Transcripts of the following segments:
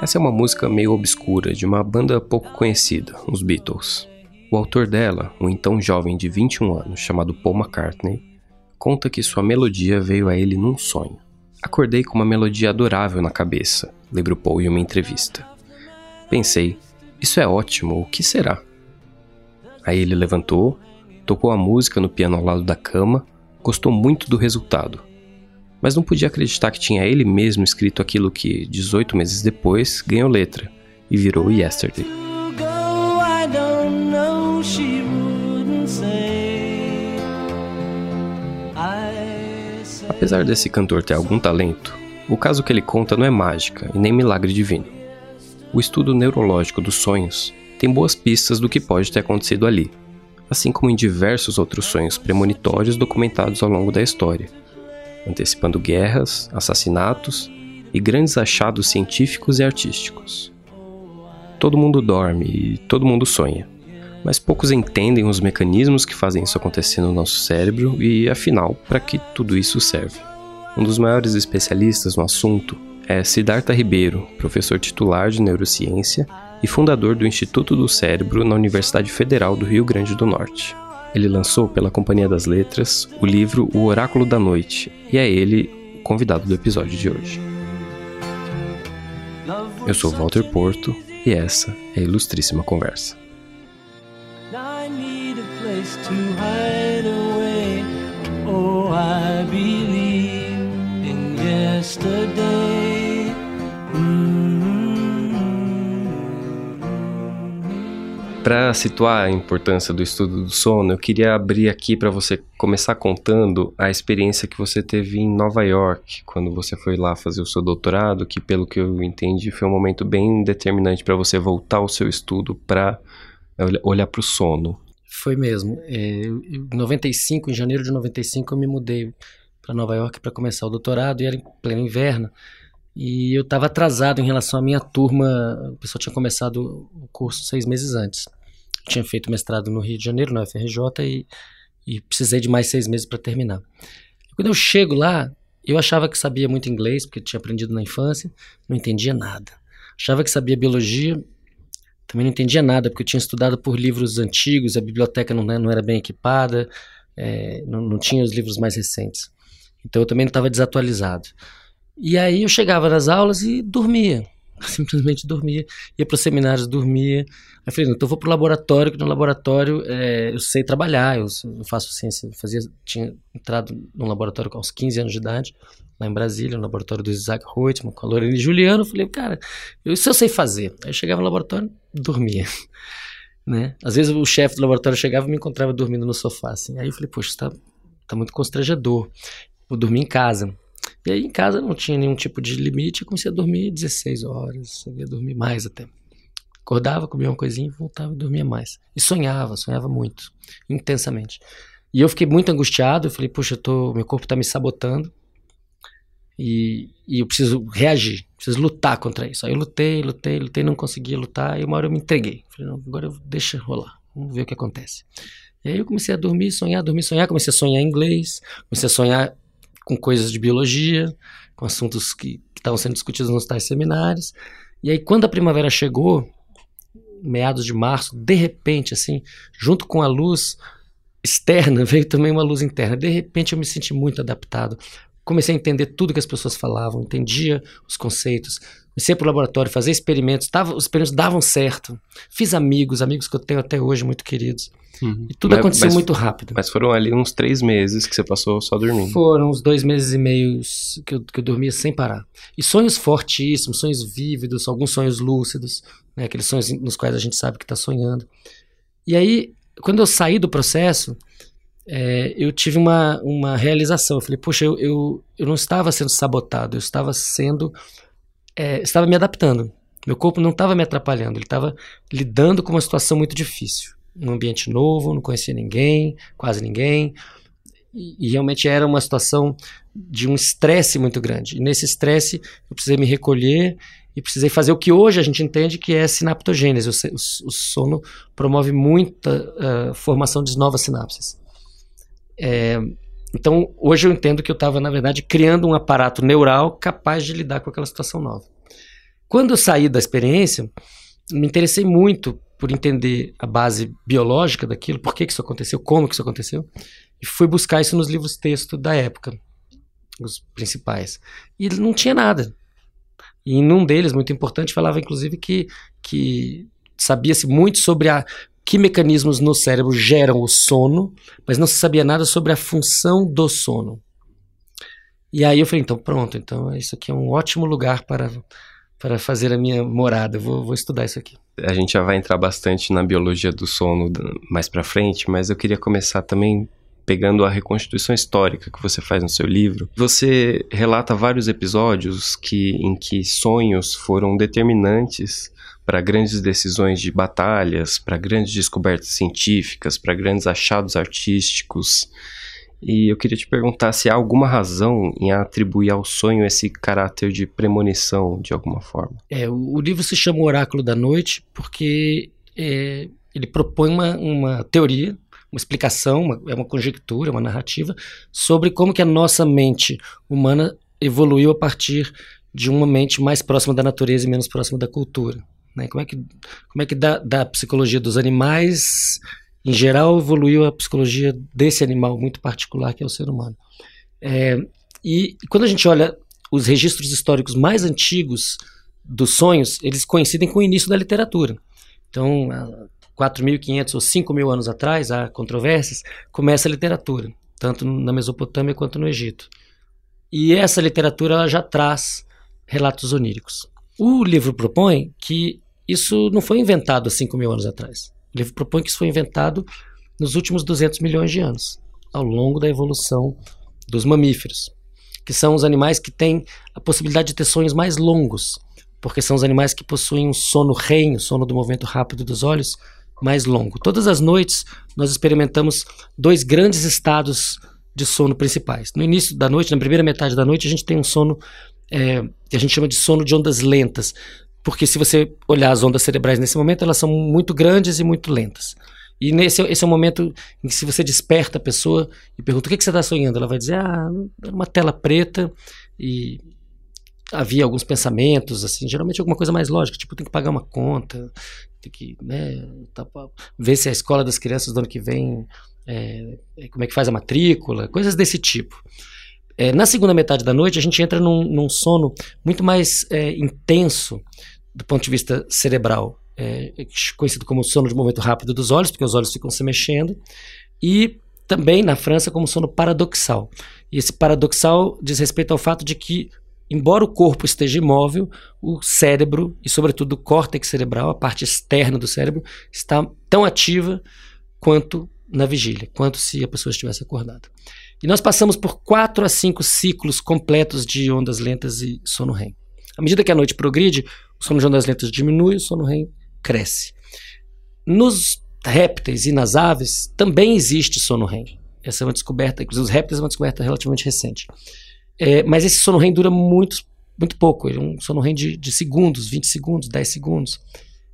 Essa é uma música meio obscura de uma banda pouco conhecida, os Beatles. O autor dela, um então jovem de 21 anos chamado Paul McCartney, conta que sua melodia veio a ele num sonho. Acordei com uma melodia adorável na cabeça, lembra Paul em uma entrevista. Pensei, isso é ótimo, o que será? Aí ele levantou, tocou a música no piano ao lado da cama, gostou muito do resultado. Mas não podia acreditar que tinha ele mesmo escrito aquilo que, 18 meses depois, ganhou letra e virou Yesterday. Apesar desse cantor ter algum talento, o caso que ele conta não é mágica e nem milagre divino. O estudo neurológico dos sonhos tem boas pistas do que pode ter acontecido ali, assim como em diversos outros sonhos premonitórios documentados ao longo da história, antecipando guerras, assassinatos e grandes achados científicos e artísticos. Todo mundo dorme e todo mundo sonha, mas poucos entendem os mecanismos que fazem isso acontecer no nosso cérebro e, afinal, para que tudo isso serve. Um dos maiores especialistas no assunto é Siddhartha Ribeiro, professor titular de neurociência e fundador do Instituto do Cérebro na Universidade Federal do Rio Grande do Norte. Ele lançou pela Companhia das Letras o livro O Oráculo da Noite, e é ele o convidado do episódio de hoje. Eu sou Walter Porto e essa é a Ilustríssima Conversa. Oh, yesterday. Para situar a importância do estudo do sono, eu queria abrir aqui para você começar contando a experiência que você teve em Nova York, quando você foi lá fazer o seu doutorado, que pelo que eu entendi foi um momento bem determinante para você voltar ao seu estudo para olhar para o sono. Foi mesmo. É, em 95, em janeiro de 95, eu me mudei para Nova York para começar o doutorado e era em pleno inverno. E eu estava atrasado em relação à minha turma. O pessoal tinha começado o curso seis meses antes. Tinha feito mestrado no Rio de Janeiro, na UFRJ, e, e precisei de mais seis meses para terminar. Quando eu chego lá, eu achava que sabia muito inglês, porque tinha aprendido na infância, não entendia nada. Achava que sabia biologia, também não entendia nada, porque eu tinha estudado por livros antigos, a biblioteca não, né, não era bem equipada, é, não, não tinha os livros mais recentes. Então eu também estava desatualizado. E aí eu chegava nas aulas e dormia, simplesmente dormia. Ia para os seminários, dormia. Aí falei, então eu vou para o laboratório, que no laboratório é, eu sei trabalhar, eu, eu faço ciência, fazia, tinha entrado no laboratório aos 15 anos de idade, lá em Brasília, no laboratório do Isaac Reutemann, com a Lorena e Juliano. Eu falei, cara, eu, isso eu sei fazer. Aí eu chegava no laboratório, dormia. Né? Às vezes o chefe do laboratório chegava e me encontrava dormindo no sofá. Assim. Aí eu falei, poxa, isso tá, tá muito constrangedor. Vou dormir em casa. E aí em casa não tinha nenhum tipo de limite. Eu comecei a dormir 16 horas. Eu ia dormir mais até. Acordava, comia uma coisinha, voltava e dormia mais. E sonhava, sonhava muito, intensamente. E eu fiquei muito angustiado. Eu falei, poxa, eu tô, meu corpo tá me sabotando. E, e eu preciso reagir, preciso lutar contra isso. Aí eu lutei, lutei, lutei, não conseguia lutar, e uma hora eu me entreguei. Falei, não, agora eu deixa rolar, vamos ver o que acontece. E aí eu comecei a dormir, sonhar, dormir, sonhar, comecei a sonhar inglês, comecei a sonhar com coisas de biologia, com assuntos que estavam sendo discutidos nos tais seminários. E aí quando a primavera chegou, meados de março, de repente, assim, junto com a luz externa, veio também uma luz interna. De repente eu me senti muito adaptado. Comecei a entender tudo que as pessoas falavam, entendia os conceitos. Comecei para o laboratório, fazer experimentos, tava, os experimentos davam certo. Fiz amigos, amigos que eu tenho até hoje muito queridos. E tudo Mas- aconteceu mas- muito rápido. Mas foram ali uns três meses que você passou só dormindo. Foram uns dois meses e meio que eu, que eu dormia sem parar. E sonhos fortíssimos, sonhos vívidos, alguns sonhos lúcidos, né, aqueles sonhos nos quais a gente sabe que está sonhando. E aí, quando eu saí do processo, é, eu tive uma, uma realização. Eu falei, poxa, eu, eu, eu não estava sendo sabotado, eu estava sendo. É, estava me adaptando. Meu corpo não estava me atrapalhando, ele estava lidando com uma situação muito difícil. Num ambiente novo, não conhecia ninguém, quase ninguém. E, e realmente era uma situação de um estresse muito grande. E nesse estresse eu precisei me recolher e precisei fazer o que hoje a gente entende que é sinaptogênese. O, o, o sono promove muita ah, formação de novas sinapses. É, então, hoje eu entendo que eu estava, na verdade, criando um aparato neural capaz de lidar com aquela situação nova. Quando eu saí da experiência, me interessei muito por entender a base biológica daquilo, por que, que isso aconteceu, como que isso aconteceu, e fui buscar isso nos livros texto da época, os principais. E não tinha nada. E em um deles, muito importante, falava inclusive que, que sabia-se muito sobre a, que mecanismos no cérebro geram o sono, mas não se sabia nada sobre a função do sono. E aí eu falei, então pronto, então isso aqui é um ótimo lugar para para fazer a minha morada. Vou, vou estudar isso aqui. A gente já vai entrar bastante na biologia do sono mais para frente, mas eu queria começar também pegando a reconstituição histórica que você faz no seu livro. Você relata vários episódios que, em que sonhos foram determinantes para grandes decisões de batalhas, para grandes descobertas científicas, para grandes achados artísticos. E eu queria te perguntar se há alguma razão em atribuir ao sonho esse caráter de premonição de alguma forma. É, o, livro se chama Oráculo da Noite porque é, ele propõe uma, uma teoria, uma explicação, uma, é uma conjectura, uma narrativa sobre como que a nossa mente humana evoluiu a partir de uma mente mais próxima da natureza e menos próxima da cultura. Né? Como é que, como é que da, da psicologia dos animais em geral, evoluiu a psicologia desse animal muito particular que é o ser humano. É, e quando a gente olha os registros históricos mais antigos dos sonhos, eles coincidem com o início da literatura. Então, 4.500 ou 5.000 anos atrás, há controvérsias, começa a literatura, tanto na Mesopotâmia quanto no Egito. E essa literatura ela já traz relatos oníricos. O livro propõe que isso não foi inventado há 5.000 anos atrás. O livro propõe que isso foi inventado nos últimos 200 milhões de anos, ao longo da evolução dos mamíferos, que são os animais que têm a possibilidade de ter sonhos mais longos, porque são os animais que possuem um sono REM, o sono do movimento rápido dos olhos, mais longo. Todas as noites nós experimentamos dois grandes estados de sono principais. No início da noite, na primeira metade da noite, a gente tem um sono é, que a gente chama de sono de ondas lentas, porque se você olhar as ondas cerebrais nesse momento, elas são muito grandes e muito lentas. E nesse esse é o momento em que se você desperta a pessoa e pergunta o que, que você está sonhando, ela vai dizer, ah, uma tela preta e havia alguns pensamentos, assim, geralmente alguma coisa mais lógica, tipo, tem que pagar uma conta, tem que, né, tá, ver se a escola das crianças do ano que vem, é, como é que faz a matrícula, coisas desse tipo. É, na segunda metade da noite, a gente entra num, num sono muito mais é, intenso do ponto de vista cerebral, é, conhecido como sono de movimento rápido dos olhos, porque os olhos ficam se mexendo, e também na França como sono paradoxal. E esse paradoxal diz respeito ao fato de que, embora o corpo esteja imóvel, o cérebro, e sobretudo o córtex cerebral, a parte externa do cérebro, está tão ativa quanto na vigília, quanto se a pessoa estivesse acordada. E nós passamos por quatro a cinco ciclos completos de ondas lentas e sono REM. À medida que a noite progride, o sono de ondas lentas diminui, o sono REM cresce. Nos répteis e nas aves também existe sono REM. Essa é uma descoberta, inclusive os répteis é uma descoberta relativamente recente. É, mas esse sono REM dura muito, muito pouco, é um sono REM de, de segundos, 20 segundos, 10 segundos.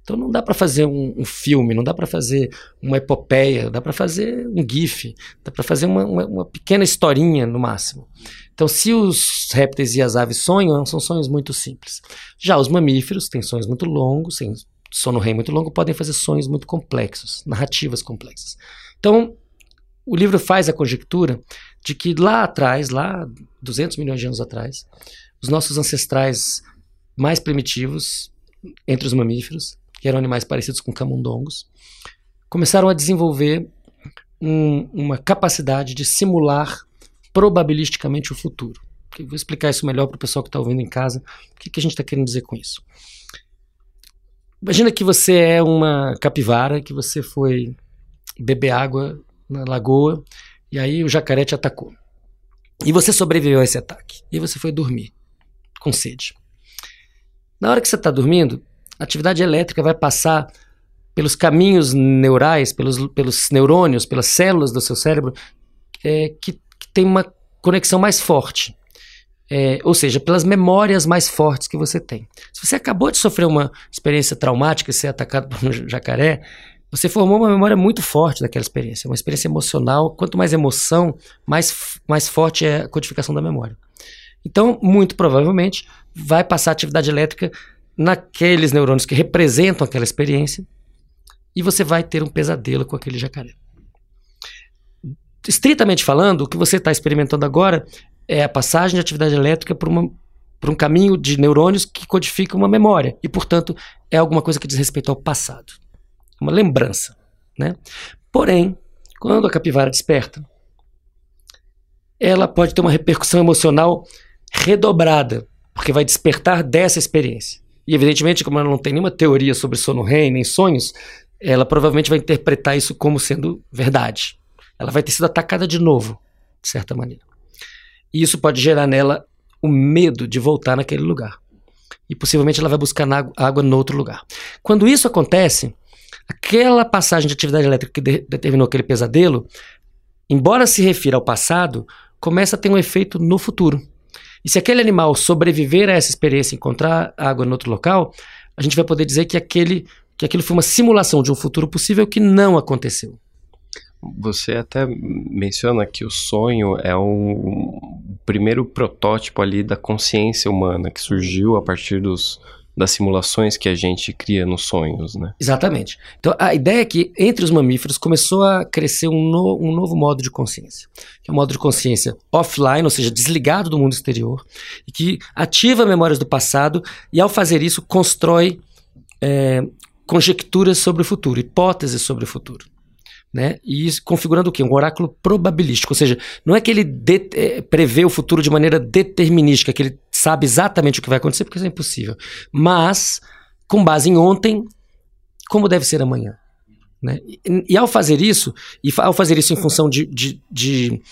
Então não dá para fazer um, um, filme, não dá para fazer uma epopeia, dá para fazer um gif, dá para fazer uma, uma, uma, pequena historinha no máximo. Então, se os répteis e as aves sonham, são sonhos muito simples. Já os mamíferos têm sonhos muito longos, têm sono REM muito longo, podem fazer sonhos muito complexos, narrativas complexas. Então, o livro faz a conjectura de que lá atrás, lá 200 milhões de anos atrás, os nossos ancestrais mais primitivos, entre os mamíferos, que eram animais parecidos com camundongos, começaram a desenvolver um, uma capacidade de simular probabilisticamente o futuro. Vou explicar isso melhor para o pessoal que está ouvindo em casa. O que, que a gente está querendo dizer com isso? Imagina que você é uma capivara, que você foi beber água na lagoa e aí o jacaré te atacou. E você sobreviveu a esse ataque. E você foi dormir com sede. Na hora que você está dormindo, a atividade elétrica vai passar pelos caminhos neurais, pelos, pelos neurônios, pelas células do seu cérebro, é, que, que tem uma conexão mais forte. É, ou seja, pelas memórias mais fortes que você tem. Se você acabou de sofrer uma experiência traumática ser atacado por um jacaré, você formou uma memória muito forte daquela experiência, uma experiência emocional. Quanto mais emoção, mais, mais forte é a codificação da memória. Então, muito provavelmente, vai passar atividade elétrica naqueles neurônios que representam aquela experiência e você vai ter um pesadelo com aquele jacaré. Estritamente falando, o que você está experimentando agora é a passagem de atividade elétrica por, uma, por um caminho de neurônios que codifica uma memória e, portanto, é alguma coisa que diz respeito ao passado, uma lembrança. Né? Porém, quando a capivara desperta, ela pode ter uma repercussão emocional redobrada, porque vai despertar dessa experiência. E, evidentemente, como ela não tem nenhuma teoria sobre sono REM nem sonhos, ela provavelmente vai interpretar isso como sendo verdade. Ela vai ter sido atacada de novo, de certa maneira. E isso pode gerar nela o medo de voltar naquele lugar. E possivelmente ela vai buscar água em outro lugar. Quando isso acontece, aquela passagem de atividade elétrica que de determinou aquele pesadelo, embora se refira ao passado, começa a ter um efeito no futuro. E se aquele animal sobreviver a essa experiência, encontrar água em outro local, a gente vai poder dizer que, aquele, que aquilo foi uma simulação de um futuro possível que não aconteceu. Você até menciona que o sonho é um primeiro protótipo ali da consciência humana que surgiu a partir dos, das simulações que a gente cria nos sonhos, né? Exatamente. Então, a ideia é que entre os mamíferos começou a crescer um, no, um novo modo de consciência, que é um modo de consciência offline, ou seja, desligado do mundo exterior, e que ativa memórias do passado e, ao fazer isso, constrói é, conjecturas sobre o futuro, hipóteses sobre o futuro. Né? E isso configurando o quê? Um oráculo probabilístico, ou seja, não é que ele é, prevê o futuro de maneira determinística, que ele sabe exatamente o que vai acontecer, porque isso é impossível. Mas, com base em ontem, como deve ser amanhã. Né? E, e, ao fazer isso, e ao fazer isso em função de, de, de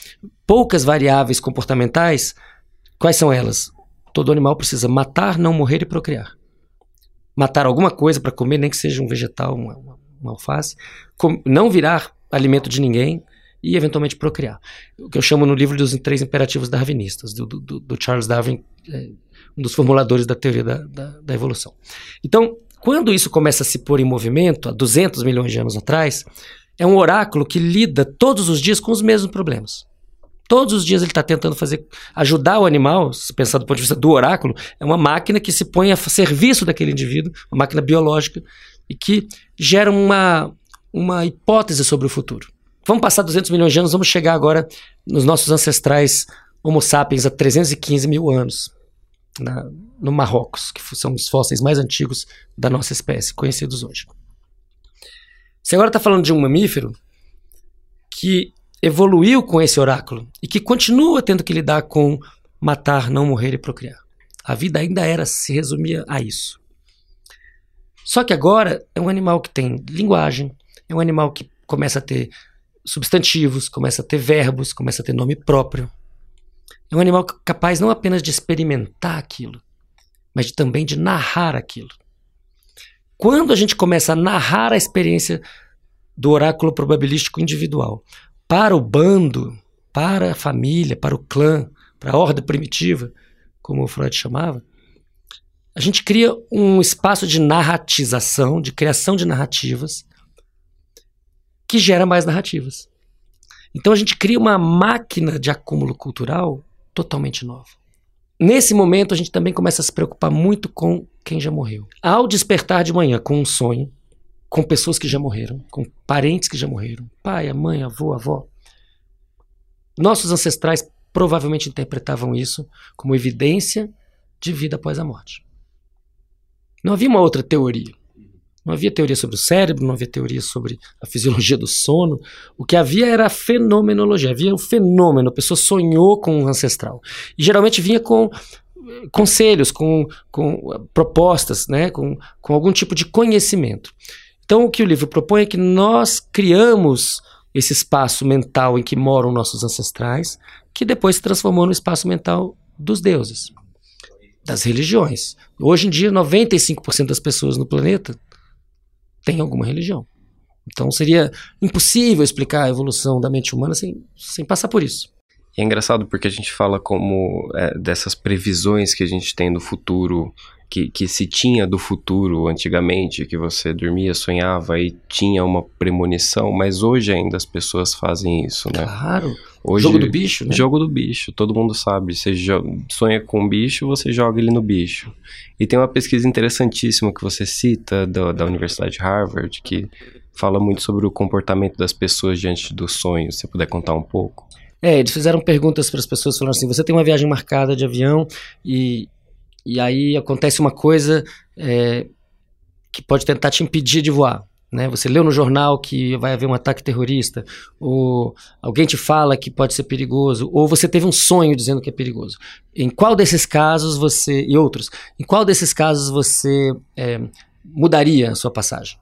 poucas variáveis comportamentais, quais são elas? Todo animal precisa matar, não morrer e procriar. Matar alguma coisa para comer, nem que seja um vegetal, uma, uma alface, com, não virar alimento de ninguém e eventualmente procriar. O que eu chamo no livro dos três imperativos darwinistas, do, do, do Charles Darwin, é, um dos formuladores da teoria da, da, da evolução. Então, quando isso começa a se pôr em movimento, há 200 milhões de anos atrás, é um oráculo que lida todos os dias com os mesmos problemas. Todos os dias ele está tentando fazer, ajudar o animal, se pensar do ponto de vista do oráculo, é uma máquina que se põe a serviço daquele indivíduo, uma máquina biológica, e que gera uma, uma hipótese sobre o futuro. Vamos passar 200 milhões de anos, vamos chegar agora nos nossos ancestrais Homo sapiens há 315 mil anos, na, no Marrocos, que são os fósseis mais antigos da nossa espécie, conhecidos hoje. Você agora está falando de um mamífero que evoluiu com esse oráculo e que continua tendo que lidar com matar, não morrer e procriar. A vida ainda era, se resumia a isso. Só que agora é um animal que tem linguagem, é um animal que começa a ter substantivos, começa a ter verbos, começa a ter nome próprio. É um animal capaz não apenas de experimentar aquilo, mas de, também de narrar aquilo. Quando a gente começa a narrar a experiência do oráculo probabilístico individual para o bando, para a família, para o clã, para a ordem primitiva, como Freud chamava, a gente cria um espaço de narratização, de criação de narrativas, que gera mais narrativas. Então a gente cria uma máquina de acúmulo cultural totalmente nova. Nesse momento a gente também começa a se preocupar muito com quem já morreu. Ao despertar de manhã com um sonho, com pessoas que já morreram, com parentes que já morreram, pai, mãe, avô, avó, nossos ancestrais provavelmente interpretavam isso como evidência de vida após a morte. Não havia uma outra teoria. Não havia teoria sobre o cérebro, não havia teoria sobre a fisiologia do sono. O que havia era a fenomenologia. Havia o fenômeno. A pessoa sonhou com um ancestral. E geralmente vinha com eh, conselhos, com, com eh, propostas, né? com, com algum tipo de conhecimento. Então, o que o livro propõe é que nós criamos esse espaço mental em que moram nossos ancestrais, que depois se transformou no espaço mental dos deuses das religiões. Hoje em dia, 95% das pessoas no planeta têm alguma religião. Então seria impossível explicar a evolução da mente humana sem, sem passar por isso. E é engraçado porque a gente fala como é, dessas previsões que a gente tem do futuro, que, que se tinha do futuro antigamente, que você dormia, sonhava e tinha uma premonição, mas hoje ainda as pessoas fazem isso, né? Claro. Hoje, Jogo do bicho, né? Jogo do bicho, todo mundo sabe. Você sonha com um bicho, você joga ele no bicho. E tem uma pesquisa interessantíssima que você cita do- da Universidade de Harvard, que fala muito sobre o comportamento das pessoas diante dos sonhos. Se você puder contar um pouco. É, eles fizeram perguntas para as pessoas falando assim: você tem uma viagem marcada de avião e, e aí acontece uma coisa é, que pode tentar te impedir de voar. Né? Você leu no jornal que vai haver um ataque terrorista, ou alguém te fala que pode ser perigoso, ou você teve um sonho dizendo que é perigoso. Em qual desses casos você, e outros, em qual desses casos você é, mudaria a sua passagem?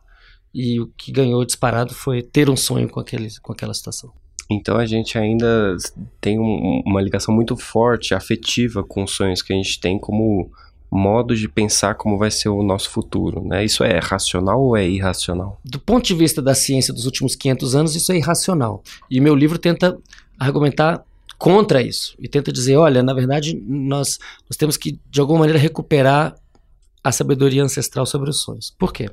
E o que ganhou disparado foi ter um sonho com, aquele, com aquela situação. Então a gente ainda tem um- uma ligação muito forte, afetiva com os sonhos que a gente tem como modo de pensar como vai ser o nosso futuro, né? Isso é racional ou é irracional? do ponto de vista da ciência dos últimos 500 anos, isso é irracional. E meu livro tenta argumentar contra isso. E tenta dizer, olha, na verdade, nós, nós temos que, de alguma maneira, recuperar a sabedoria ancestral sobre os sonhos. Por quê?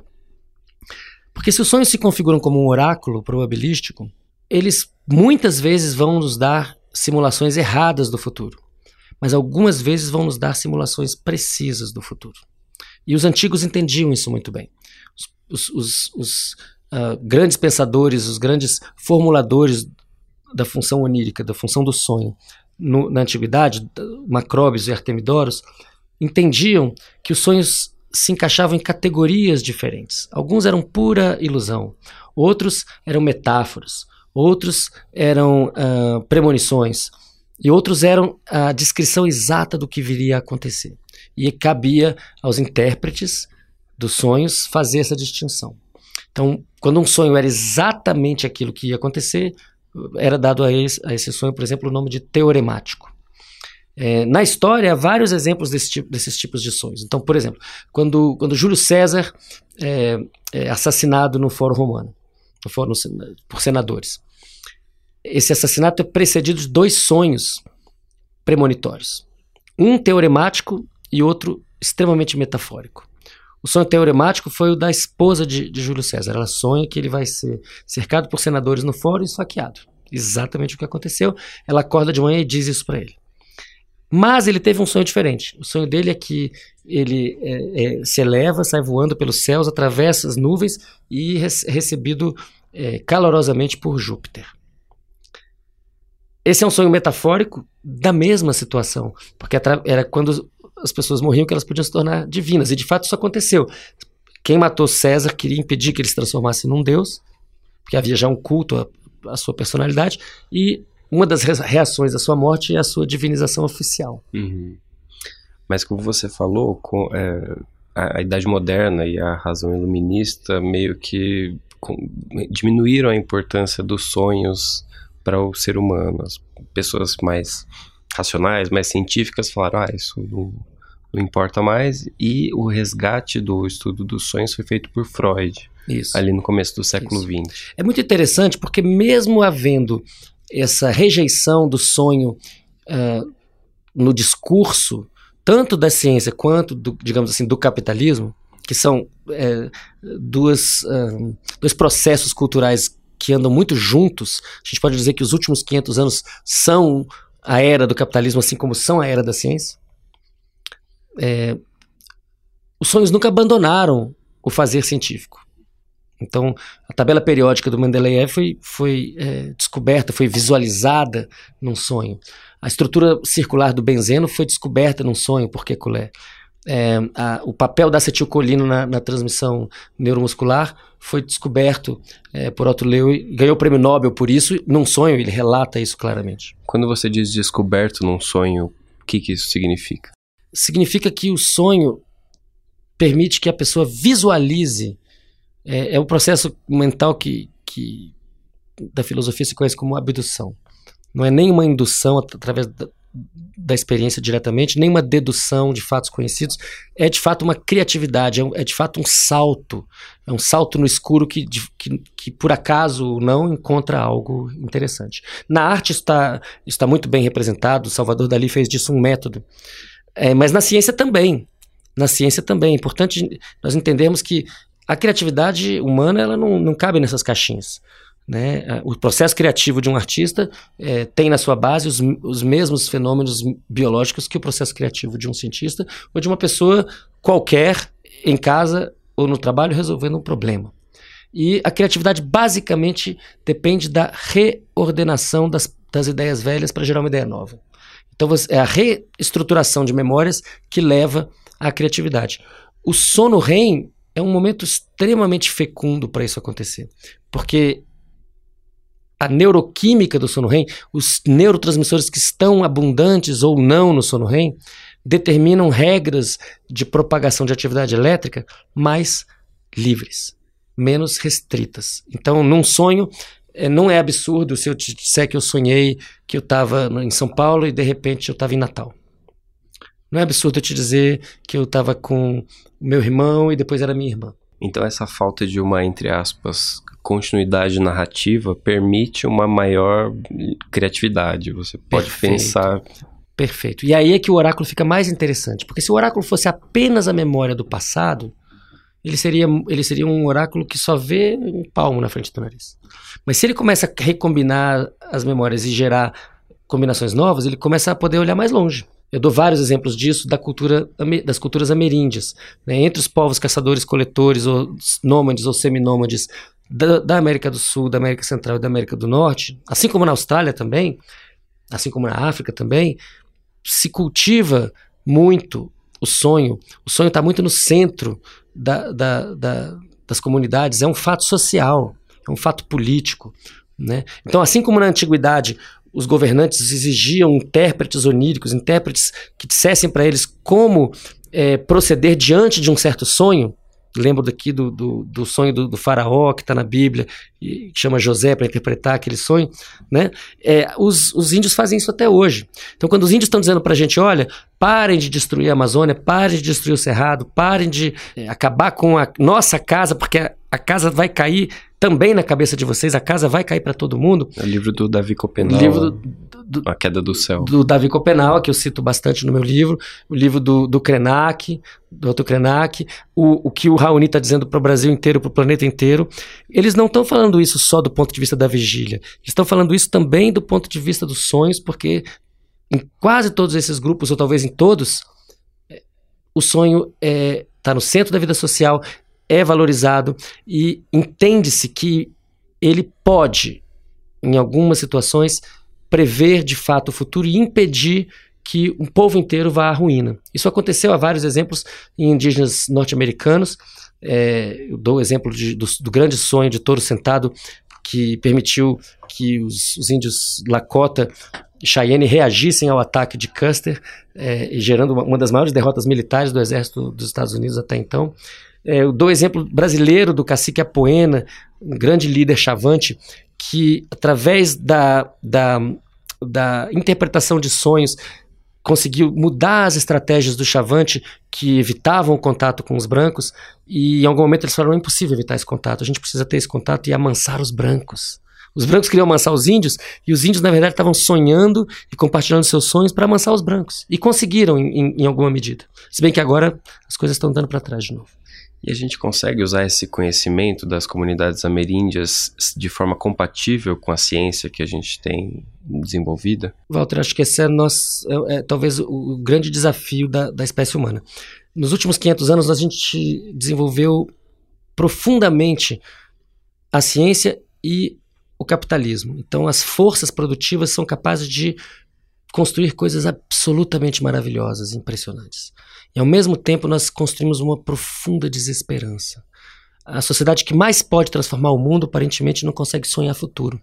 Porque se os sonhos se configuram como um oráculo probabilístico, eles muitas vezes vão nos dar simulações erradas do futuro. Mas algumas vezes vão nos dar simulações precisas do futuro. E os antigos entendiam isso muito bem. Os, os- os, ah, grandes pensadores, os grandes formuladores da função onírica, da função do sonho, no- na antiguidade, Macróbios e Artemidoros, entendiam que os sonhos se encaixavam em categorias diferentes. Alguns eram pura ilusão, outros eram metáforas, outros eram ah, premonições, e outros eram a descrição exata do que viria a acontecer. E cabia aos intérpretes dos sonhos fazer essa distinção. Então, quando um sonho era exatamente aquilo que ia acontecer, era dado a esse, a esse sonho, por exemplo, o nome de teoremático. É, na história, há vários exemplos desse tipo- desses tipos de sonhos. Então, por exemplo, quando, quando Júlio César é, é assassinado no Fórum Romano, no fórum, por senadores, esse assassinato é precedido de dois sonhos premonitórios. Um teoremático e outro extremamente metafórico. O sonho teoremático foi o da esposa de, de Júlio César. Ela sonha que ele vai ser cercado por senadores no fórum e esfaqueado. Exatamente o que aconteceu. Ela acorda de manhã e diz isso para ele. Mas ele teve um sonho diferente. O sonho dele é que ele é, é, se eleva, sai voando pelos céus, atravessa as nuvens e é recebido calorosamente por Júpiter. Esse é um sonho metafórico da mesma situação, porque era quando as pessoas morriam que elas podiam se tornar divinas, e de fato isso aconteceu. Quem matou César queria impedir que ele se transformasse num deus, porque havia já um culto à, à sua personalidade, e uma das reações à sua morte é a sua divinização oficial. Uhum. Mas como você falou, com, é, a, a, Idade Moderna e a razão iluminista meio que com, diminuíram a importância dos sonhos para o ser humano. As pessoas mais racionais, mais científicas falaram, ah, isso não, não importa mais. E o resgate do estudo dos sonhos foi feito por Freud, isso. ali no começo do século XX. É muito interessante porque mesmo havendo essa rejeição do sonho uh, no discurso, tanto da ciência quanto, do, digamos assim, do capitalismo, que são é, duas, uh, dois processos culturais que andam muito juntos. A gente pode dizer que os últimos 500 anos são a era do capitalismo, assim como são a era da ciência. É, os sonhos nunca abandonaram o fazer científico. Então, a tabela periódica do Mendeleev foi, foi é, descoberta, foi visualizada num sonho. A estrutura circular do benzeno foi descoberta num sonho por Kekulé. É, a, o papel da acetilcolina na, na, transmissão neuromuscular foi descoberto é, por Otto Loewy, ganhou o prêmio Nobel por isso, num sonho ele relata isso claramente. Quando você diz descoberto num sonho, o que, que isso significa? Significa que o sonho permite que a pessoa visualize é, é um processo mental que, que da filosofia se conhece como abdução. Não é nem uma indução através da, da experiência diretamente, nem uma dedução de fatos conhecidos. É de fato uma criatividade, é, um, é de fato um salto. É um salto no escuro que, de, que, que, por acaso não encontra algo interessante. Na arte está, está muito bem representado, Salvador Dali fez disso um método. É, mas na ciência também. Na ciência também. É importante nós entendermos que a criatividade humana ela não, não cabe nessas caixinhas. Né? O processo criativo de um artista é, tem na sua base os, os mesmos fenômenos biológicos que o processo criativo de um cientista ou de uma pessoa qualquer em casa ou no trabalho resolvendo um problema. E a criatividade basicamente depende da reordenação das, das ideias velhas para gerar uma ideia nova. Então é a reestruturação de memórias que leva à criatividade. O sono REM é um momento extremamente fecundo para isso acontecer, porque a neuroquímica do sono REM, os neurotransmissores que estão abundantes ou não no sono REM, determinam regras de propagação de atividade elétrica mais livres, menos restritas. Então, num sonho, é, não é absurdo se eu te disser que eu sonhei que eu estava em São Paulo e de repente eu estava em Natal. Não é absurdo eu te dizer que eu estava com meu irmão e depois era minha irmã. Então essa falta de uma, entre aspas, continuidade narrativa permite uma maior criatividade. Você pode Perfeito. pensar. Perfeito. E aí é que o oráculo fica mais interessante, porque se o oráculo fosse apenas a memória do passado, ele seria, ele seria um oráculo que só vê um palmo na frente do nariz. Mas se ele começa a recombinar as memórias e gerar combinações novas, ele começa a poder olhar mais longe. Eu dou vários exemplos disso da cultura, das culturas ameríndias. Né? Entre os povos caçadores-coletores, ou nômades ou seminômades da, da, América do Sul, da América Central e da América do Norte, assim como na Austrália também, assim como na África também, se cultiva muito o sonho. O sonho está muito no centro da, da, da, das comunidades. É um fato social, é um fato político. Né? Então, assim como na antiguidade os governantes exigiam intérpretes oníricos, intérpretes que dissessem para eles como é, proceder diante de um certo sonho. Lembro daqui do, do, do sonho do, do, faraó que está na Bíblia, e chama José para interpretar aquele sonho. Né? É, os, os índios fazem isso até hoje. Então, quando os índios estão dizendo para a gente: olha, parem de destruir a Amazônia, parem de destruir o Cerrado, parem de é, acabar com a nossa casa, porque a, a casa vai cair também na cabeça de vocês, a casa vai cair para todo mundo. É o livro do Davi Copenal. livro do, do, A Queda do Céu. Do Davi Copenal, que eu cito bastante no meu livro. O livro do, do Krenak, do Otto Krenak. O, o que o Raoni está dizendo para o Brasil inteiro, para o planeta inteiro. Eles não estão falando isso só do ponto de vista da vigília. Eles estão falando isso também do ponto de vista dos sonhos, porque em quase todos esses grupos, ou talvez em todos, o sonho está é, tá no centro da vida social, é valorizado e entende-se que ele pode, em algumas situações, prever de fato o futuro e impedir que um povo inteiro vá à ruína. Isso aconteceu há vários exemplos em indígenas norte-americanos. É, eu dou o exemplo de, do, do, grande sonho de Touro Sentado, que permitiu que os, os índios Lakota e Cheyenne reagissem ao ataque de Custer, é, gerando uma, uma das maiores derrotas militares do exército dos Estados Unidos até então. É, eu dou exemplo brasileiro do cacique Apoena, um grande líder chavante, que através da, da, da interpretação de sonhos conseguiu mudar as estratégias do Chavante que evitavam o contato com os brancos e em algum momento eles falaram é impossível evitar esse contato, a gente precisa ter esse contato e amansar os brancos. Os brancos queriam amansar os índios e os índios na verdade estavam sonhando e compartilhando seus sonhos para amansar os brancos e conseguiram em, em, em alguma medida. Se bem que agora as coisas estão dando para trás de novo. E a gente consegue usar esse conhecimento das comunidades ameríndias de forma compatível com a ciência que a gente tem desenvolvida? Walter, acho que esse é, é, é talvez o grande desafio da, da espécie humana. Nos últimos 500 anos, a gente desenvolveu profundamente a ciência e o capitalismo. Então, as forças produtivas são capazes de construir coisas absolutamente maravilhosas, impressionantes. E ao mesmo tempo nós construímos uma profunda desesperança. A sociedade que mais pode transformar o mundo aparentemente não consegue sonhar futuro.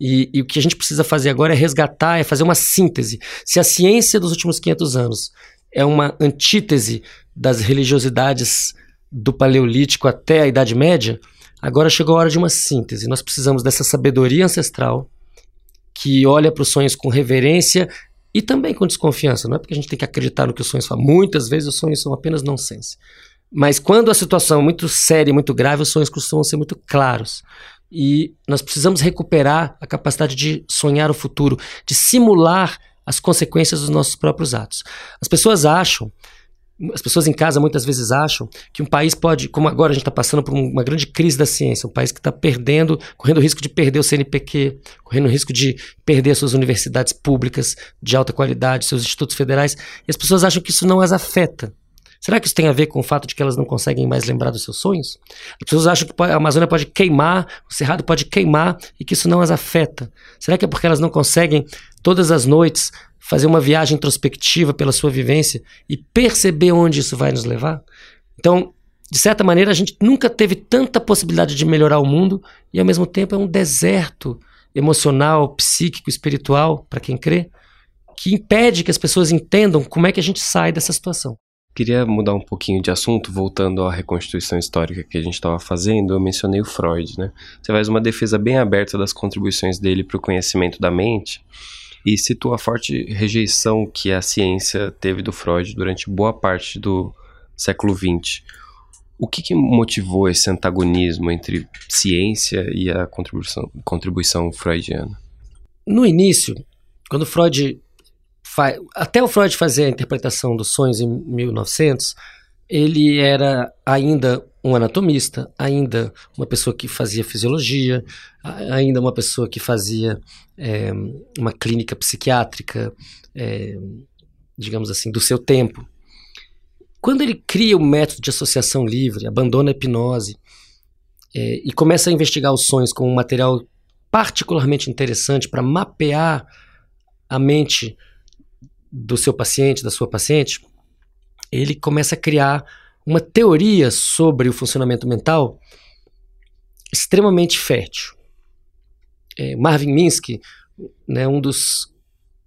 E, e, o que a gente precisa fazer agora é resgatar, é fazer uma síntese. Se a ciência dos últimos 500 anos é uma antítese das religiosidades do Paleolítico até a Idade Média, agora chegou a hora de uma síntese. Nós precisamos dessa sabedoria ancestral que olha para os sonhos com reverência e também com desconfiança. Não é porque a gente tem que acreditar no que os sonhos falam. Muitas vezes os sonhos são apenas nonsense. Mas quando a situação é muito séria, muito grave, os sonhos costumam ser muito claros. E nós precisamos recuperar a capacidade de sonhar o futuro, de simular as consequências dos nossos próprios atos. As pessoas acham as pessoas em casa muitas vezes acham que um país pode, como agora a gente está passando por uma grande crise da ciência, um país que está perdendo, correndo o risco de perder o CNPq, correndo o risco de perder suas universidades públicas de alta qualidade, seus institutos federais, e as pessoas acham que isso não as afeta. Será que isso tem a ver com o fato de que elas não conseguem mais lembrar dos seus sonhos? As pessoas acham que a Amazônia pode queimar, o Cerrado pode queimar e que isso não as afeta. Será que é porque elas não conseguem todas as noites fazer uma viagem introspectiva pela sua vivência e perceber onde isso vai nos levar? Então, de certa maneira, a gente nunca teve tanta possibilidade de melhorar o mundo e, ao mesmo tempo, é um deserto emocional, psíquico, espiritual, para quem crê, que impede que as pessoas entendam como é que a gente sai dessa situação. Queria mudar um pouquinho de assunto, voltando à reconstituição histórica que a gente estava fazendo. Eu mencionei o Freud, né? Você faz uma defesa bem aberta das contribuições dele para o conhecimento da mente e situa a forte rejeição que a ciência teve do Freud durante boa parte do século XX. O que, que motivou esse antagonismo entre ciência e a contribuição, contribuição freudiana? No início, quando Freud até o Freud fazer a interpretação dos sonhos em 1900, ele era ainda um anatomista, ainda uma pessoa que fazia fisiologia, ainda uma pessoa que fazia é, uma clínica psiquiátrica, é, digamos assim, do seu tempo. Quando ele cria o método de associação livre, abandona a hipnose é, e começa a investigar os sonhos como um material particularmente interessante para mapear a mente do seu paciente, da sua paciente, ele começa a criar uma teoria sobre o funcionamento mental extremamente fértil. É, Marvin Minsky, né, um dos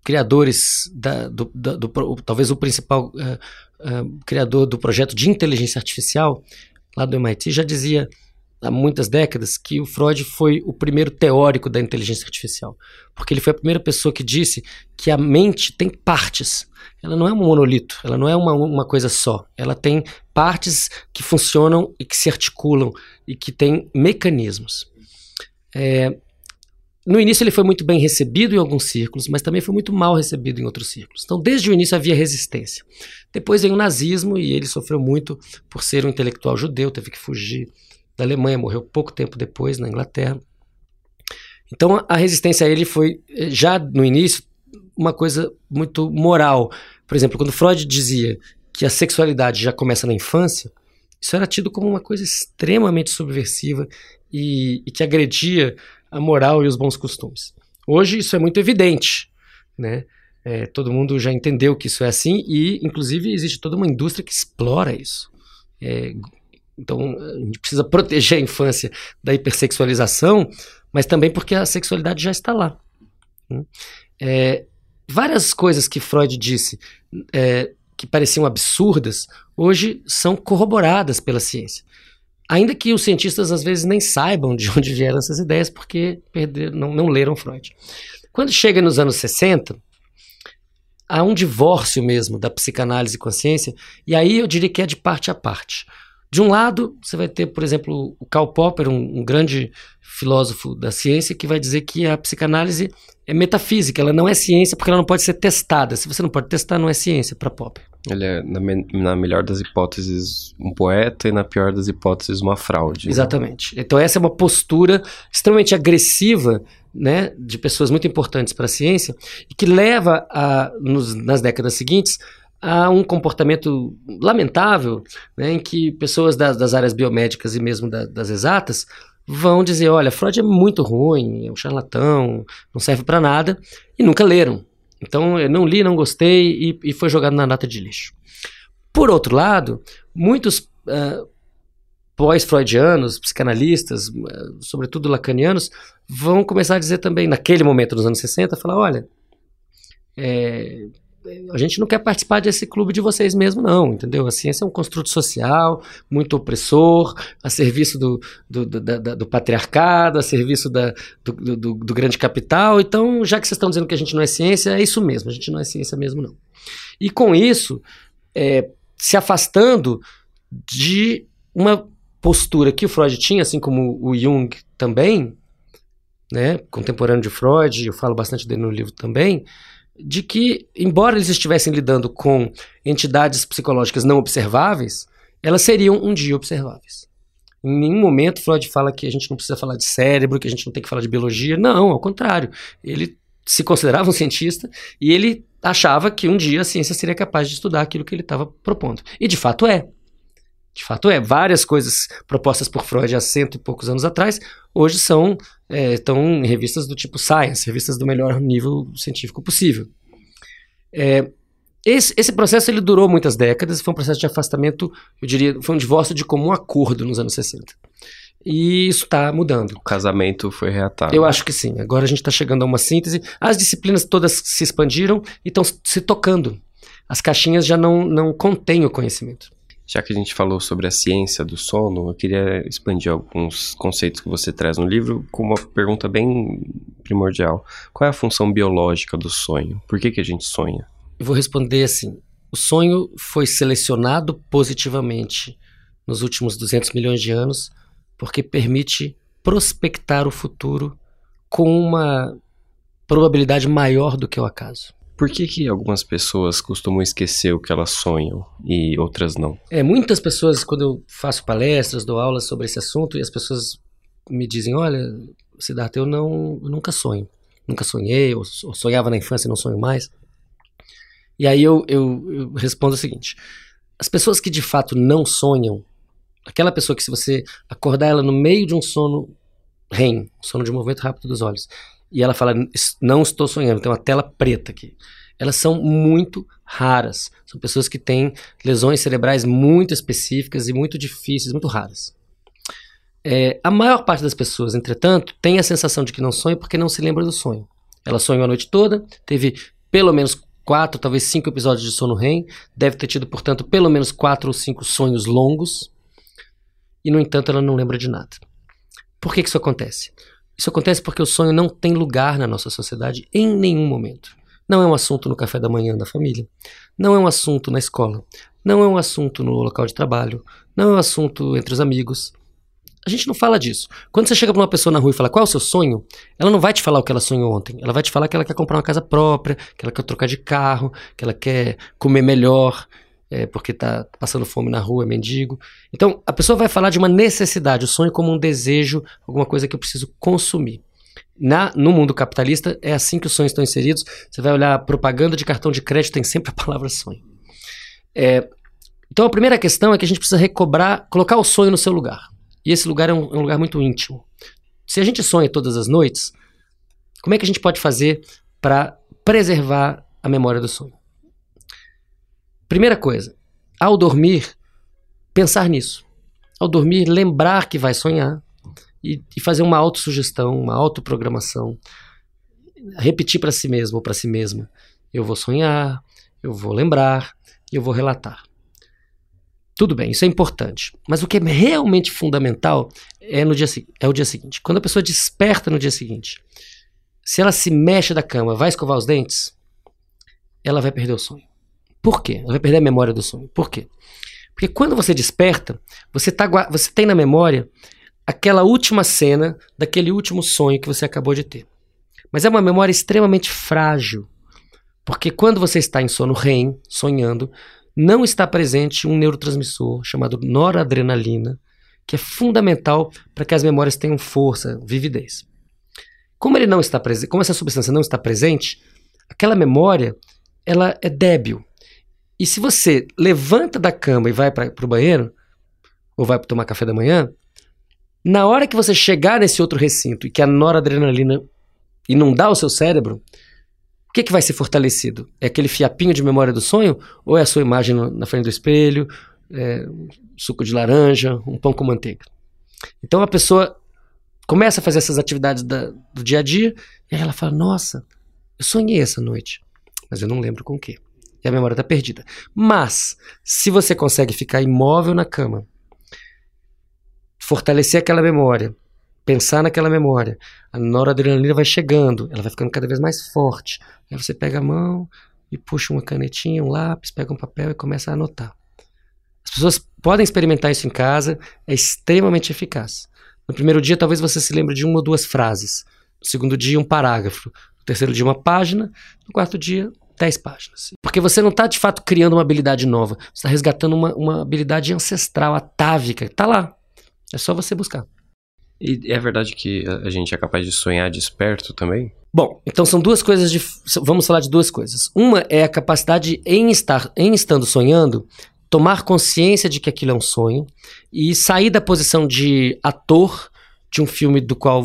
criadores, da, do, da, do, talvez o principal uh, uh, criador do projeto de inteligência artificial lá do MIT, já dizia há muitas décadas que o Freud foi o primeiro teórico da inteligência artificial, porque ele foi a primeira pessoa que disse que a mente tem partes. Ela não é um monolito, ela não é uma, uma coisa só. Ela tem partes que funcionam e que se articulam e que têm mecanismos. É, no início ele foi muito bem recebido em alguns círculos, mas também foi muito mal recebido em outros círculos. Então, desde o início havia resistência. Depois veio o nazismo e ele sofreu muito por ser um intelectual judeu, teve que fugir da Alemanha, morreu pouco tempo depois na Inglaterra. Então a resistência a ele foi, eh, já no início, uma coisa muito moral. Por exemplo, quando Freud dizia que a sexualidade já começa na infância, isso era tido como uma coisa extremamente subversiva e, e que agredia a moral e os bons costumes. Hoje isso é muito evidente, né? É, todo mundo já entendeu que isso é assim e, inclusive, existe toda uma indústria que explora isso. É, então, a gente precisa proteger a infância da hipersexualização, mas também porque a sexualidade já está lá. Né? É, várias coisas que Freud disse é, que pareciam absurdas, hoje são corroboradas pela ciência. Ainda que os cientistas às vezes nem saibam de onde vieram essas ideias, porque perderam, não, não leram Freud. Quando chega nos anos 60, há um divórcio mesmo da psicanálise com a ciência, e aí eu diria que é de parte a parte. De um lado, você vai ter, por exemplo, o Karl Popper, um, um, grande filósofo da ciência, que vai dizer que a psicanálise é metafísica, ela não é ciência porque ela não pode ser testada. Se você não pode testar, não é ciência para Popper. Ele é, na, me na, melhor das hipóteses, um poeta e na pior das hipóteses, uma fraude. Exatamente. Então, essa é uma postura extremamente agressiva né, de pessoas muito importantes para a ciência e que leva, a, nos, nas décadas seguintes, a um comportamento lamentável, né, em que pessoas das, das áreas biomédicas e mesmo da, das exatas vão dizer, olha, Freud é muito ruim, é um charlatão, não serve para nada, e nunca leram. Então, eu não li, não gostei e, e foi jogado na nata de lixo. Por outro lado, muitos uh, pós-freudianos, psicanalistas, uh, sobretudo lacanianos, vão começar a dizer também, naquele momento, nos anos 60, falar, olha, é, a gente não quer participar desse clube de vocês mesmo, não, entendeu? A ciência é um construto social, muito opressor, a serviço do, do, do, da, do patriarcado, a serviço da, do, do, do, grande capital. Então, já que vocês estão dizendo que a gente não é ciência, é isso mesmo, a gente não é ciência mesmo, não. E com isso, é, se afastando de uma postura que o Freud tinha, assim como o Jung também, né, contemporâneo de Freud, eu falo bastante dele no livro também, de que, embora eles estivessem lidando com entidades psicológicas não observáveis, elas seriam um dia observáveis. Em nenhum momento Freud fala que a gente não precisa falar de cérebro, que a gente não tem que falar de biologia. Não, ao contrário. Ele se considerava um cientista e ele achava que um dia a ciência seria capaz de estudar aquilo que ele estava propondo. E de fato é. De fato é. Várias coisas propostas por Freud há cento e poucos anos atrás, hoje são é, estão em revistas do tipo Science, revistas do melhor nível científico possível. É, esse, esse, processo ele durou muitas décadas, foi um processo de afastamento, eu diria, foi um divórcio de comum acordo nos anos 60. E isso está mudando. O casamento foi reatado. Eu acho que sim. Agora a gente está chegando a uma síntese. As disciplinas todas se expandiram e estão se tocando. As caixinhas já não, não contêm o conhecimento. Já que a gente falou sobre a ciência do sono, eu queria expandir alguns conceitos que você traz no livro com uma pergunta bem primordial. Qual é a função biológica do sonho? Por que, que a gente sonha? Eu vou responder assim: o sonho foi selecionado positivamente nos últimos 200 milhões de anos porque permite prospectar o futuro com uma probabilidade maior do que o acaso. Por que, que algumas pessoas costumam esquecer o que elas sonham e outras não? É, muitas pessoas, quando eu faço palestras, dou aulas sobre esse assunto, e as pessoas me dizem: Olha, Siddhartha, eu, não, eu nunca sonho. Nunca sonhei, ou, sonhava na infância e não sonho mais. E aí eu, eu, eu respondo o seguinte: as pessoas que de fato não sonham, aquela pessoa que se você acordar ela no meio de um sono REM, sono de movimento rápido dos olhos, e ela fala: Não estou sonhando, tem uma tela preta aqui. Elas são muito raras. São pessoas que têm lesões cerebrais muito específicas e muito difíceis, muito raras. É, a maior parte das pessoas, entretanto, tem a sensação de que não sonha porque não se lembra do sonho. Ela sonhou a noite toda, teve pelo menos quatro, talvez cinco episódios de sono REM, deve ter tido, portanto, pelo menos quatro ou cinco sonhos longos, e, no entanto, ela não lembra de nada. Por que, que isso acontece? Isso acontece porque o sonho não tem lugar na nossa sociedade em nenhum momento. Não é um assunto no café da manhã da família, não é um assunto na escola, não é um assunto no local de trabalho, não é um assunto entre os amigos. A gente não fala disso. Quando você chega para uma pessoa na rua e fala qual é o seu sonho, ela não vai te falar o que ela sonhou ontem. Ela vai te falar que ela quer comprar uma casa própria, que ela quer trocar de carro, que ela quer comer melhor, é, porque está passando fome na rua, é mendigo. Então, a pessoa vai falar de uma necessidade, o sonho como um desejo, alguma coisa que eu preciso consumir. Na, no mundo capitalista, é assim que os sonhos estão inseridos. Você vai olhar propaganda de cartão de crédito, tem sempre a palavra sonho. É, então, a primeira questão é que a gente precisa recobrar, colocar o sonho no seu lugar. E esse lugar é um, é um lugar muito íntimo. Se a gente sonha todas as noites, como é que a gente pode fazer para preservar a memória do sonho? Primeira coisa, ao dormir, pensar nisso. Ao dormir, lembrar que vai sonhar e, e fazer uma autossugestão, uma autoprogramação. Repetir para si mesmo ou para si mesma: eu vou sonhar, eu vou lembrar, eu vou relatar. Tudo bem, isso é importante. Mas o que é realmente fundamental é, no dia, é o dia seguinte. Quando a pessoa desperta no dia seguinte, se ela se mexe da cama, vai escovar os dentes, ela vai perder o sonho. Por quê? Ela vai perder a memória do sonho. Por quê? Porque quando você desperta, você, tá, você tem na memória aquela última cena daquele último sonho que você acabou de ter. Mas é uma memória extremamente frágil. Porque quando você está em sono REM, sonhando, não está presente um neurotransmissor chamado noradrenalina, que é fundamental para que as memórias tenham força, vividez. Como ele não está presente, como essa substância não está presente, aquela memória ela é débil, e se você levanta da cama e vai para o banheiro, ou vai tomar café da manhã, na hora que você chegar nesse outro recinto e que a noradrenalina inundar o seu cérebro, o que, que vai ser fortalecido? É aquele fiapinho de memória do sonho? Ou é a sua imagem na frente do espelho, é, suco de laranja, um pão com manteiga? Então a pessoa começa a fazer essas atividades da, do dia a dia e aí ela fala: Nossa, eu sonhei essa noite, mas eu não lembro com o quê. E a memória está perdida. Mas, se você consegue ficar imóvel na cama, fortalecer aquela memória, pensar naquela memória, a noradrenalina vai chegando, ela vai ficando cada vez mais forte. Aí você pega a mão e puxa uma canetinha, um lápis, pega um papel e começa a anotar. As pessoas podem experimentar isso em casa, é extremamente eficaz. No primeiro dia, talvez você se lembre de uma ou duas frases. No segundo dia, um parágrafo. No terceiro dia, uma página. No quarto dia, dez páginas. Porque você não está, de fato, criando uma habilidade nova. Você está resgatando uma, uma habilidade ancestral, atávica. Está lá. É só você buscar. E é verdade que a gente é capaz de sonhar desperto também? Bom, então são duas coisas de, vamos falar de duas coisas. Uma é a capacidade em estar em estando sonhando, tomar consciência de que aquilo é um sonho e sair da posição de ator de um filme do qual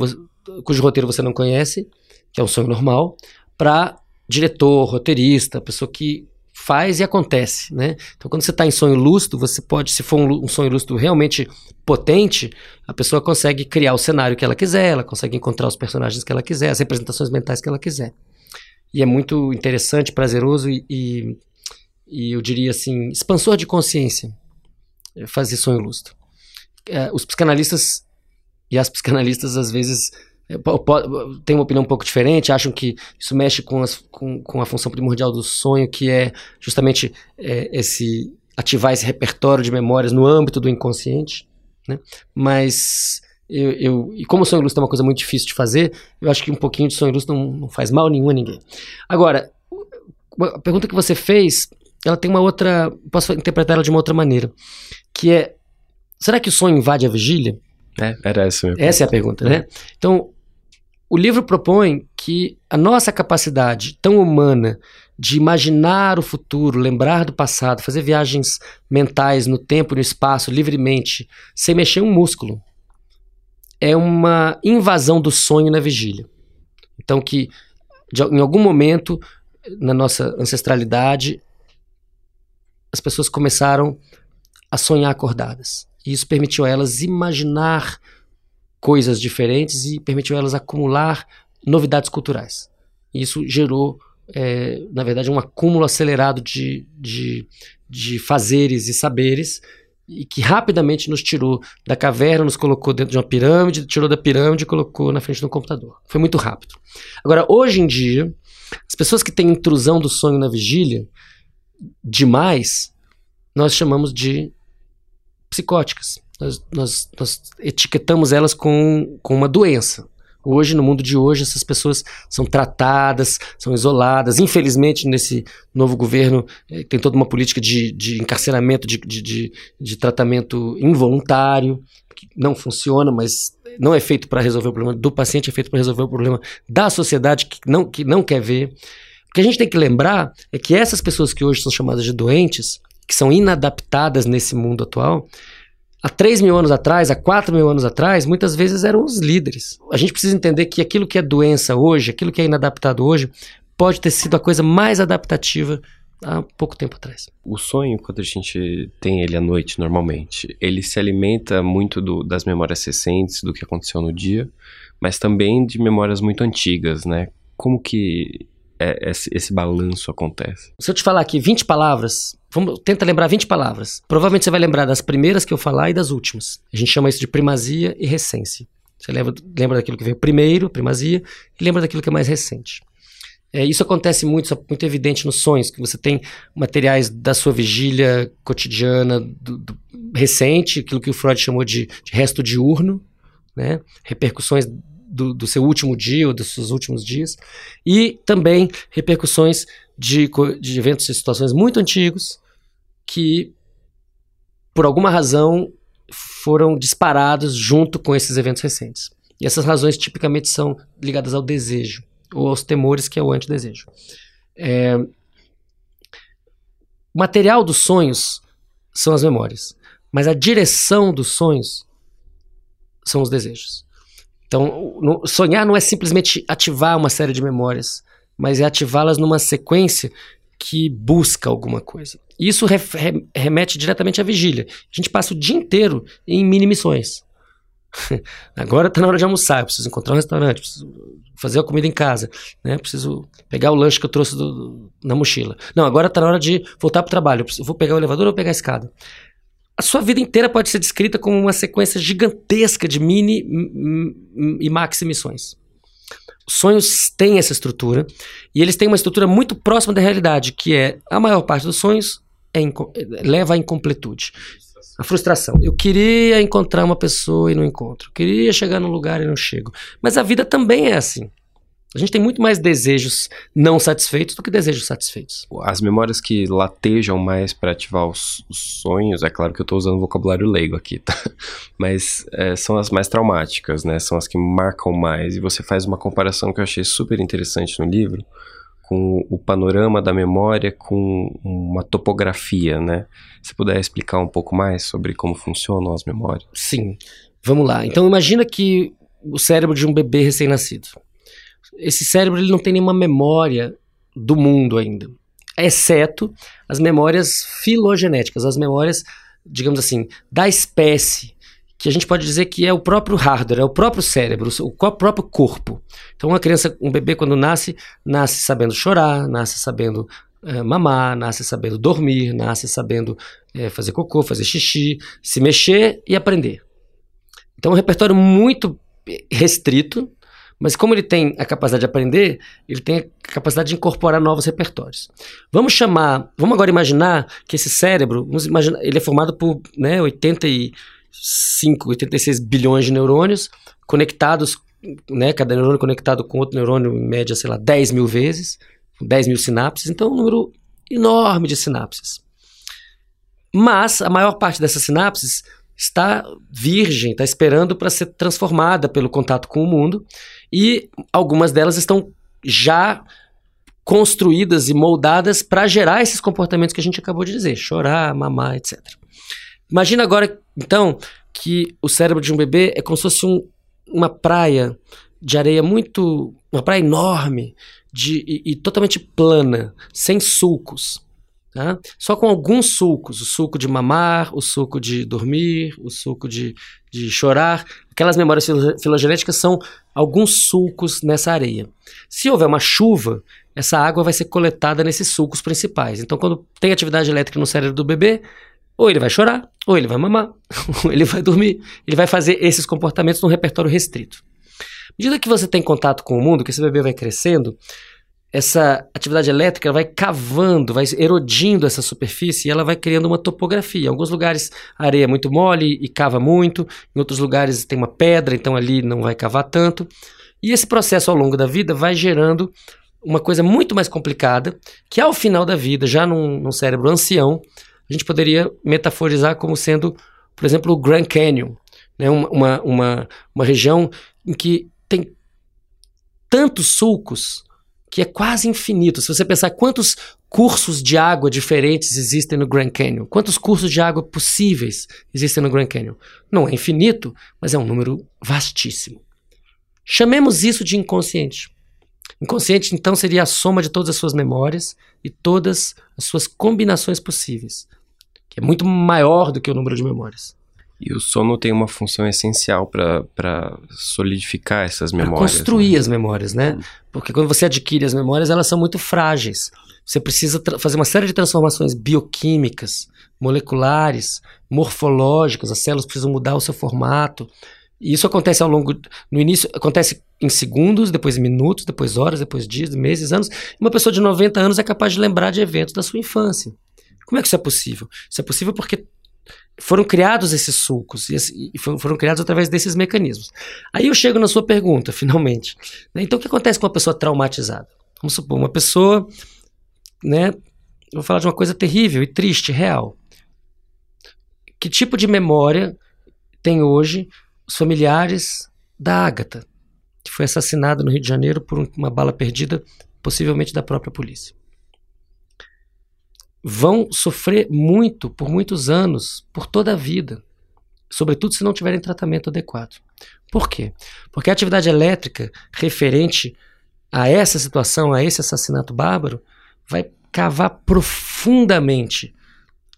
cujo roteiro você não conhece, que é um sonho normal, para diretor, roteirista, pessoa que faz e acontece, né? Então, quando você está em sonho lúcido, você pode, se for um, um, sonho lúcido realmente potente, a pessoa consegue criar o cenário que ela quiser, ela consegue encontrar os personagens que ela quiser, as representações mentais que ela quiser. E é muito interessante, prazeroso e, e, e eu diria assim, expansor de consciência fazer sonho lúcido. É, os psicanalistas e as psicanalistas às vezes tem uma opinião um pouco diferente, acham que isso mexe com, as, com, com a função primordial do sonho, que é justamente é, esse ativar esse repertório de memórias no âmbito do inconsciente, né? Mas eu, eu, e como o sonho lúcido é uma coisa muito difícil de fazer, eu acho que um pouquinho de sonho lúcido não, não faz mal nenhum a ninguém. Agora, a pergunta que você fez, ela tem uma outra, posso interpretar ela de uma outra maneira, que é, será que o sonho invade a vigília? É, era essa. Essa é a pergunta, né? Então, o livro propõe que a nossa capacidade tão humana de imaginar o futuro, lembrar do passado, fazer viagens mentais no tempo e no espaço livremente, sem mexer um músculo, é uma invasão do sonho na vigília. Então, que de, em algum momento na nossa ancestralidade, as pessoas começaram a sonhar acordadas. E isso permitiu a elas imaginar coisas diferentes e permitiu elas acumular novidades culturais. Isso gerou, é, na verdade, um acúmulo acelerado de, de, de fazeres e saberes e que rapidamente nos tirou da caverna, nos colocou dentro de uma pirâmide, tirou da pirâmide e colocou na frente do computador. Foi muito rápido. Agora, hoje em dia, as pessoas que têm intrusão do sonho na vigília demais, nós chamamos de psicóticas nós, nós, nós etiquetamos elas com, com uma doença. Hoje, no mundo de hoje, essas pessoas são tratadas, são isoladas. Infelizmente, nesse novo governo, eh, tem toda uma política de, de encarceramento, de, de, de, de tratamento involuntário, que não funciona, mas não é feito para resolver o problema do paciente, é feito para resolver o problema da sociedade que não, que não quer ver. O que a gente tem que lembrar é que essas pessoas que hoje são chamadas de doentes, que são inadaptadas nesse mundo atual, há 3 mil anos atrás, há 4 mil anos atrás, muitas vezes eram os líderes. A gente precisa entender que aquilo que é doença hoje, aquilo que é inadaptado hoje, pode ter sido a coisa mais adaptativa há pouco tempo atrás. O sonho, quando a gente tem ele à noite, normalmente, ele se alimenta muito do, das memórias recentes, do que aconteceu no dia, mas também de memórias muito antigas, né? Como que é, esse, esse balanço acontece? Se eu te falar aqui 20 palavras, vamos, tenta lembrar 20 palavras. Provavelmente você vai lembrar das primeiras que eu falar e das últimas. A gente chama isso de primazia e recência. Você lembra, lembra daquilo que veio primeiro, primazia, e lembra daquilo que é mais recente. É, isso acontece muito, isso é muito evidente nos sonhos, que você tem materiais da sua vigília cotidiana do, do, recente, aquilo que o Freud chamou de, de resto diurno, né? repercussões do, do seu último dia ou dos seus últimos dias, e também repercussões de, de eventos e situações muito antigos que, por alguma razão, foram disparados junto com esses eventos recentes. E essas razões tipicamente são ligadas ao desejo, ou aos temores, que é o antidesejo. É... O material dos sonhos são as memórias, mas a direção dos sonhos são os desejos. Então, sonhar não é simplesmente ativar uma série de memórias, mas é ativá-las numa sequência que busca alguma coisa. Isso re, re, remete diretamente à vigília. A gente passa o dia inteiro em mini missões. Agora está na hora de almoçar, eu preciso encontrar um restaurante, preciso fazer a comida em casa, né? Preciso pegar o lanche que eu trouxe do, na mochila. Não, agora está na hora de voltar para o trabalho. Eu vou pegar o elevador ou vou pegar a escada? A sua vida inteira pode ser descrita como uma sequência gigantesca de mini e maxi missões. Os sonhos têm essa estrutura e eles têm uma estrutura muito próxima da realidade, que é a maior parte dos sonhos é leva à incompletude. A frustração. Eu queria encontrar uma pessoa e não encontro. Eu queria chegar num lugar e não chego. Mas a vida também é assim. A gente tem muito mais desejos não satisfeitos do que desejos satisfeitos. As memórias que latejam mais para ativar os, os, sonhos, é claro que eu estou usando vocabulário leigo aqui, tá? Mas é, são as mais traumáticas, né? São as que marcam mais. E você faz uma comparação que eu achei super interessante no livro com o panorama da memória com uma topografia, né? Se puder explicar um pouco mais sobre como funcionam as memórias. Sim. Vamos lá. Então imagina que o cérebro de um bebê recém-nascido esse cérebro ele não tem nenhuma memória do mundo ainda, exceto as memórias filogenéticas, as memórias, digamos assim, da espécie, que a gente pode dizer que é o próprio hardware, é o próprio cérebro, o próprio corpo. Então, uma criança, um bebê, quando nasce, nasce sabendo chorar, nasce sabendo é, mamar, nasce sabendo dormir, nasce sabendo é, fazer cocô, fazer xixi, se mexer e aprender. Então, é um repertório muito restrito, mas como ele tem a capacidade de aprender, ele tem a capacidade de incorporar novos repertórios. Vamos chamar, vamos agora imaginar que esse cérebro, vamos imaginar, ele é formado por né, 85, 86 bilhões de neurônios conectados, né, cada neurônio conectado com outro neurônio em média, sei lá, 10 mil vezes, 10 mil sinapses, então é um número enorme de sinapses. Mas a maior parte dessas sinapses está virgem, está esperando para ser transformada pelo contato com o mundo, e algumas delas estão já construídas e moldadas para gerar esses comportamentos que a gente acabou de dizer, chorar, mamar, etc. Imagina agora, então, que o cérebro de um bebê é como se fosse um, uma praia de areia muito, uma praia enorme de, e, e totalmente plana, sem sulcos. Tá? Só com alguns sucos, o suco de mamar, o suco de dormir, o suco de, de chorar. Aquelas memórias filogenéticas são alguns sulcos nessa areia. Se houver uma chuva, essa água vai ser coletada nesses sulcos principais. Então, quando tem atividade elétrica no cérebro do bebê, ou ele vai chorar, ou ele vai mamar, ou ele vai dormir. Ele vai fazer esses comportamentos num repertório restrito. À medida que você tem contato com o mundo, que esse bebê vai crescendo, essa atividade elétrica vai cavando, vai erodindo essa superfície e ela vai criando uma topografia. Em alguns lugares a areia é muito mole e cava muito, em outros lugares tem uma pedra, então ali não vai cavar tanto. E esse processo ao longo da vida vai gerando uma coisa muito mais complicada, que ao final da vida, já num, num cérebro ancião, a gente poderia metaforizar como sendo, por exemplo, o Grand Canyon, né? uma, uma, uma, uma região em que tem tantos sulcos que é quase infinito. Se você pensar quantos cursos de água diferentes existem no Grand Canyon, quantos cursos de água possíveis existem no Grand Canyon, não é infinito, mas é um número vastíssimo. Chamemos isso de inconsciente. Inconsciente, então, seria a soma de todas as suas memórias e todas as suas combinações possíveis, que é muito maior do que o número de memórias. E o sono tem uma função essencial para solidificar essas memórias. Pra construir né? as memórias, né? Hum. Porque quando você adquire as memórias, elas são muito frágeis. Você precisa fazer uma série de transformações bioquímicas, moleculares, morfológicas, as células precisam mudar o seu formato. E isso acontece ao longo. No início, acontece em segundos, depois em minutos, depois horas, depois dias, meses, anos. Uma pessoa de 90 anos é capaz de lembrar de eventos da sua infância. Como é que isso é possível? Isso é possível porque foram criados esses sulcos e, foram criados através desses mecanismos. Aí eu chego na sua pergunta, finalmente. Né? Então, o que acontece com uma pessoa traumatizada? Vamos supor, uma pessoa, né? Vou falar de uma coisa terrível e triste, real. Que tipo de memória tem hoje os familiares da Ágata, que foi assassinada no Rio de Janeiro por uma bala perdida, possivelmente da própria polícia? Vão sofrer muito por muitos anos, por toda a vida, sobretudo se não tiverem tratamento adequado. Por quê? Porque a atividade elétrica referente a essa situação, a esse assassinato bárbaro, vai cavar profundamente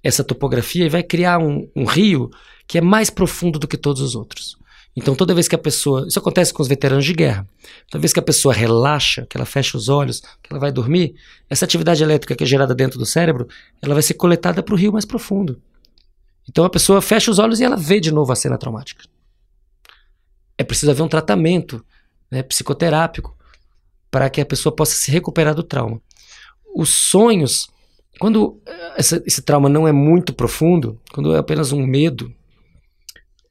essa topografia e vai criar um, um rio que é mais profundo do que todos os outros. Então, toda vez que a pessoa. Isso acontece com os veteranos de guerra. Toda vez que a pessoa relaxa, que ela fecha os olhos, que ela vai dormir, essa atividade elétrica que é gerada dentro do cérebro, ela vai ser coletada para o rio mais profundo. Então, a pessoa fecha os olhos e ela vê de novo a cena traumática. É preciso haver um tratamento né, psicoterápico para que a pessoa possa se recuperar do trauma. Os sonhos, quando essa, esse trauma não é muito profundo, quando é apenas um medo,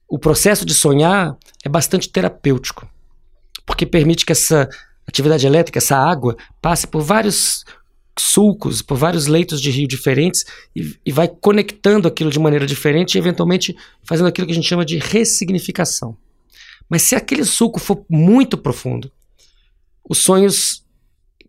o processo de sonhar é bastante terapêutico, porque permite que essa atividade elétrica, essa água, passe por vários sulcos, por vários leitos de rio diferentes e, e vai conectando aquilo de maneira diferente e eventualmente fazendo aquilo que a gente chama de ressignificação. Mas se aquele sulco for muito profundo, os sonhos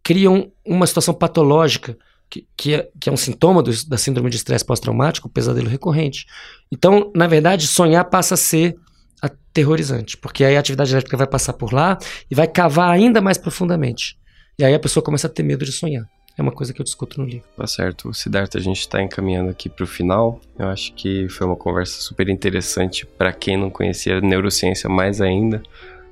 criam uma situação patológica que, que, é, que é um sintoma do, da síndrome de estresse pós-traumático, pesadelo recorrente. Então, na verdade, sonhar passa a ser aterrorizante, porque aí a atividade elétrica vai passar por lá e vai cavar ainda mais profundamente. E aí a pessoa começa a ter medo de sonhar. É uma coisa que eu discuto no livro. Tá certo. Siddhartha, a gente está encaminhando aqui para o final. Eu acho que foi uma conversa super interessante para quem não conhecia neurociência mais ainda.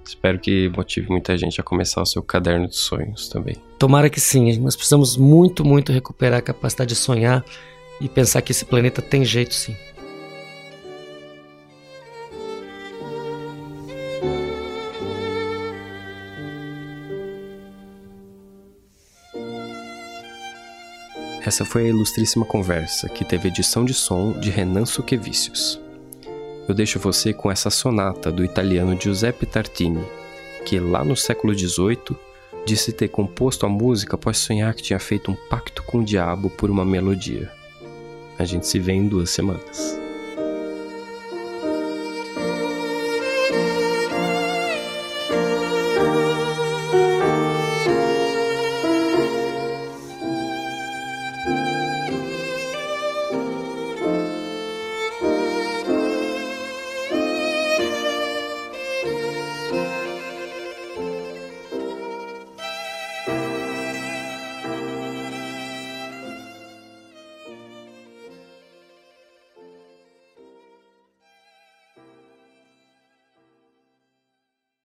Espero que motive muita gente a começar o seu caderno de sonhos também. Tomara que sim. Nós precisamos muito, muito recuperar a capacidade de sonhar e pensar que esse planeta tem jeito sim. Essa foi a ilustríssima conversa que teve edição de som de Renan Suquevicius eu deixo você com essa sonata do italiano Giuseppe Tartini, que lá no século XVIII disse ter composto a música após sonhar que tinha feito um pacto com o diabo por uma melodia. A gente se vê em duas semanas.